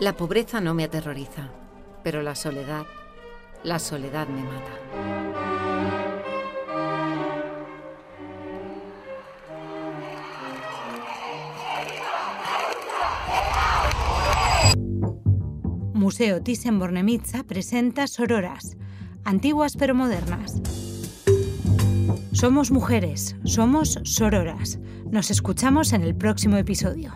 La pobreza no me aterroriza, pero la soledad, la soledad me mata. Museo Thyssen-Bornemisza presenta Sororas, antiguas pero modernas. Somos mujeres, somos sororas. Nos escuchamos en el próximo episodio.